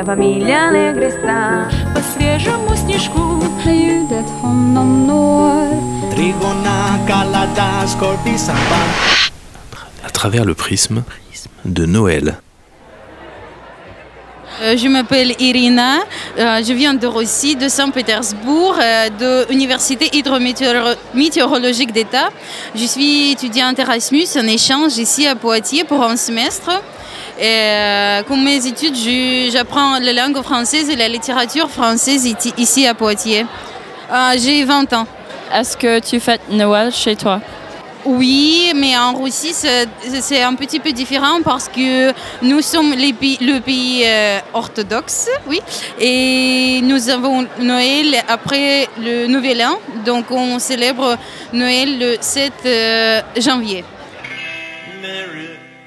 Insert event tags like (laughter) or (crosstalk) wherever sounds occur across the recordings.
la Trigona. À travers le prisme de Noël. Euh, je m'appelle Irina, euh, je viens de Russie, de Saint-Pétersbourg, euh, de l'Université hydrométéorologique d'État. Je suis étudiante Erasmus en échange ici à Poitiers pour un semestre. Et, euh, comme mes études, j'apprends la langue française et la littérature française ici à Poitiers. Euh, J'ai 20 ans. Est-ce que tu fêtes Noël chez toi? Oui, mais en Russie, c'est un petit peu différent parce que nous sommes les pays- le pays euh, orthodoxe, oui, et nous avons Noël après le Nouvel An, donc on célèbre Noël le 7 euh, janvier.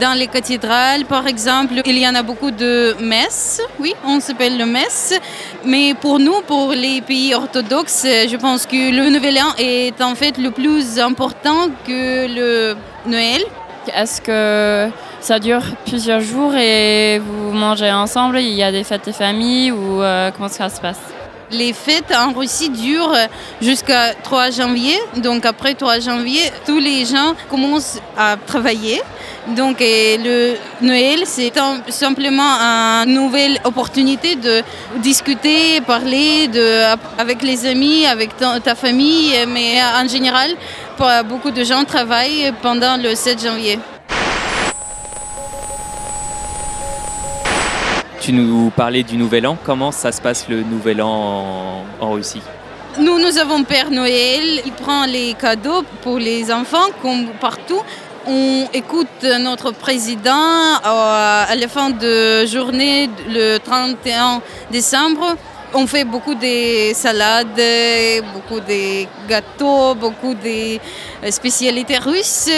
Dans les cathédrales, par exemple, il y en a beaucoup de messes. Oui, on s'appelle le messe. Mais pour nous, pour les pays orthodoxes, je pense que le Nouvel An est en fait le plus important que le Noël. Est-ce que ça dure plusieurs jours et vous mangez ensemble? Il y a des fêtes de famille ou euh, comment ça se passe? Les fêtes en Russie durent jusqu'à 3 janvier. Donc après 3 janvier, tous les gens commencent à travailler. Donc le Noël, c'est simplement une nouvelle opportunité de discuter, parler avec les amis, avec ta, famille. Mais en général, beaucoup de gens travaillent pendant le 7 janvier. Tu nous parlais du Nouvel An. Comment ça se passe le Nouvel An en, Russie? Nous, nous avons Père Noël, il prend les cadeaux pour les enfants comme partout. On écoute notre président euh, à la fin de journée, le 31 décembre. On fait beaucoup de salades, beaucoup de gâteaux, beaucoup de spécialités russes.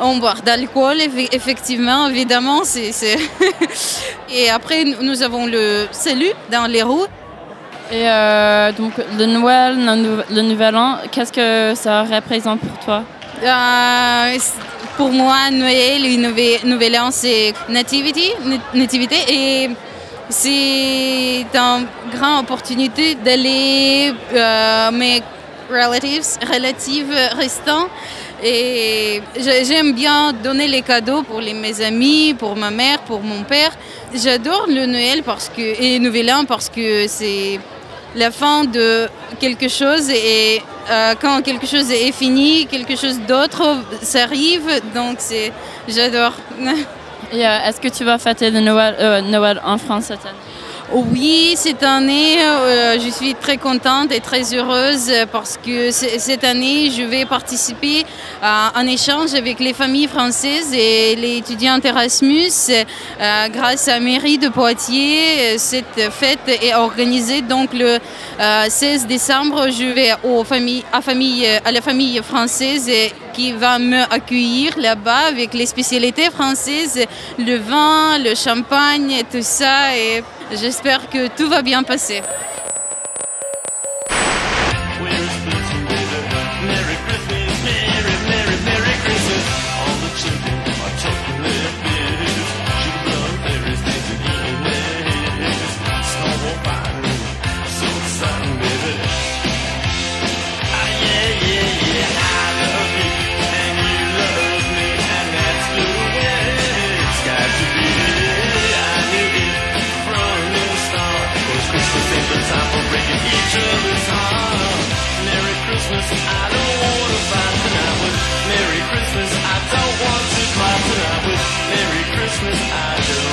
On boit d'alcool, eff- effectivement, évidemment. (laughs) Et après, nous avons le salut dans les rues. Et euh, donc le Noël, le, nou- le Nouvel An, qu'est-ce que ça représente pour toi? Euh, pour moi, Noël et Nouvel, An, c'est nativity, nat- nativité et c'est une grande opportunité d'aller euh, mes relatives, relatives restants. Et j'ai- j'aime bien donner les cadeaux pour les, mes amis, pour ma mère, pour mon père. J'adore le Noël parce que, et Nouvel An parce que c'est la fin de quelque chose et euh, quand quelque chose est fini, quelque chose d'autre s'arrive. Donc j'adore. (laughs) Et euh, est-ce que tu vas fêter le Noël, euh, Noël en France cette année? Oui, cette année, euh, je suis très contente et très heureuse parce que cette année, je vais participer à un échange avec les familles françaises et les étudiants Erasmus. Euh, grâce à la mairie de Poitiers, cette fête est organisée. Donc le euh, 16 décembre, je vais aux familles, à, la famille française qui va me accueillir là-bas avec les spécialités françaises, le vin, le champagne tout ça. J'espère que tout va bien passer. Merry Christmas, I don't want to fight tonight with Merry Christmas, I don't want to fight tonight with Merry Christmas,